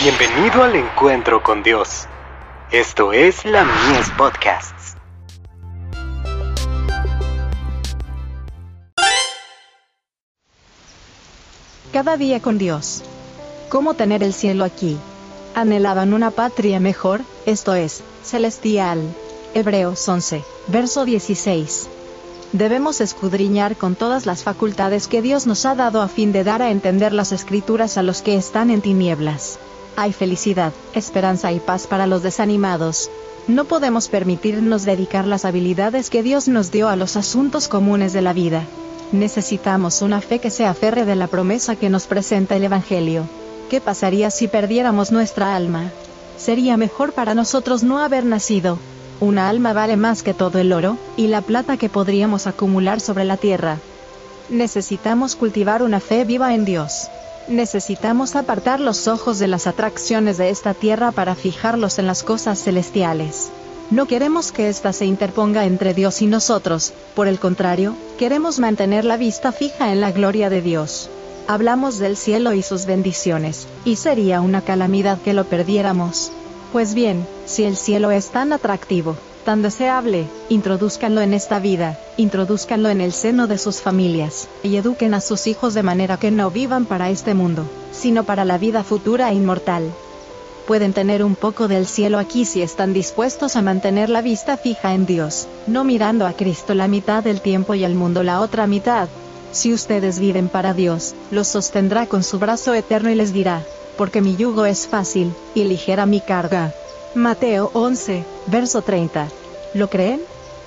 Bienvenido al encuentro con Dios. Esto es la Mies Podcasts. Cada día con Dios. ¿Cómo tener el cielo aquí? Anhelaban una patria mejor, esto es, celestial. Hebreos 11, verso 16. Debemos escudriñar con todas las facultades que Dios nos ha dado a fin de dar a entender las escrituras a los que están en tinieblas. Hay felicidad, esperanza y paz para los desanimados. No podemos permitirnos dedicar las habilidades que Dios nos dio a los asuntos comunes de la vida. Necesitamos una fe que se aferre de la promesa que nos presenta el Evangelio. ¿Qué pasaría si perdiéramos nuestra alma? Sería mejor para nosotros no haber nacido. Una alma vale más que todo el oro y la plata que podríamos acumular sobre la tierra. Necesitamos cultivar una fe viva en Dios. Necesitamos apartar los ojos de las atracciones de esta tierra para fijarlos en las cosas celestiales. No queremos que ésta se interponga entre Dios y nosotros, por el contrario, queremos mantener la vista fija en la gloria de Dios. Hablamos del cielo y sus bendiciones, y sería una calamidad que lo perdiéramos. Pues bien, si el cielo es tan atractivo, tan deseable, introduzcanlo en esta vida, introduzcanlo en el seno de sus familias, y eduquen a sus hijos de manera que no vivan para este mundo, sino para la vida futura e inmortal. Pueden tener un poco del cielo aquí si están dispuestos a mantener la vista fija en Dios, no mirando a Cristo la mitad del tiempo y al mundo la otra mitad. Si ustedes viven para Dios, los sostendrá con su brazo eterno y les dirá, porque mi yugo es fácil, y ligera mi carga. Mateo 11, verso 30. ¿Lo creen?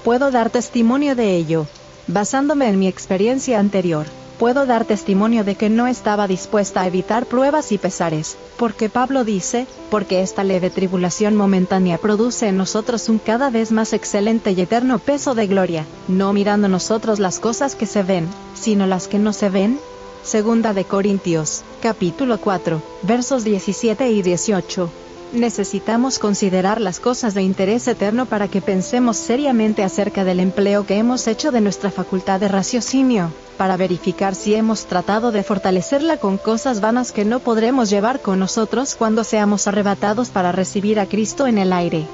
Puedo dar testimonio de ello. Basándome en mi experiencia anterior, puedo dar testimonio de que no estaba dispuesta a evitar pruebas y pesares, porque Pablo dice, porque esta leve tribulación momentánea produce en nosotros un cada vez más excelente y eterno peso de gloria, no mirando nosotros las cosas que se ven, sino las que no se ven. Segunda de Corintios, capítulo 4, versos 17 y 18. Necesitamos considerar las cosas de interés eterno para que pensemos seriamente acerca del empleo que hemos hecho de nuestra facultad de raciocinio, para verificar si hemos tratado de fortalecerla con cosas vanas que no podremos llevar con nosotros cuando seamos arrebatados para recibir a Cristo en el aire.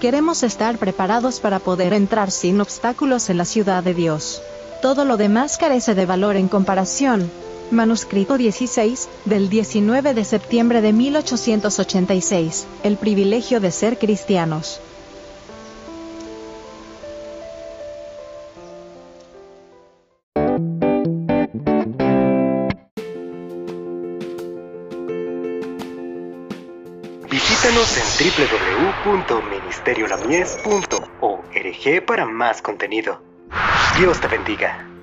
Queremos estar preparados para poder entrar sin obstáculos en la ciudad de Dios. Todo lo demás carece de valor en comparación, Manuscrito 16, del 19 de septiembre de 1886. El privilegio de ser cristianos. Visítanos en www.ministeriolamies.org para más contenido. Dios te bendiga.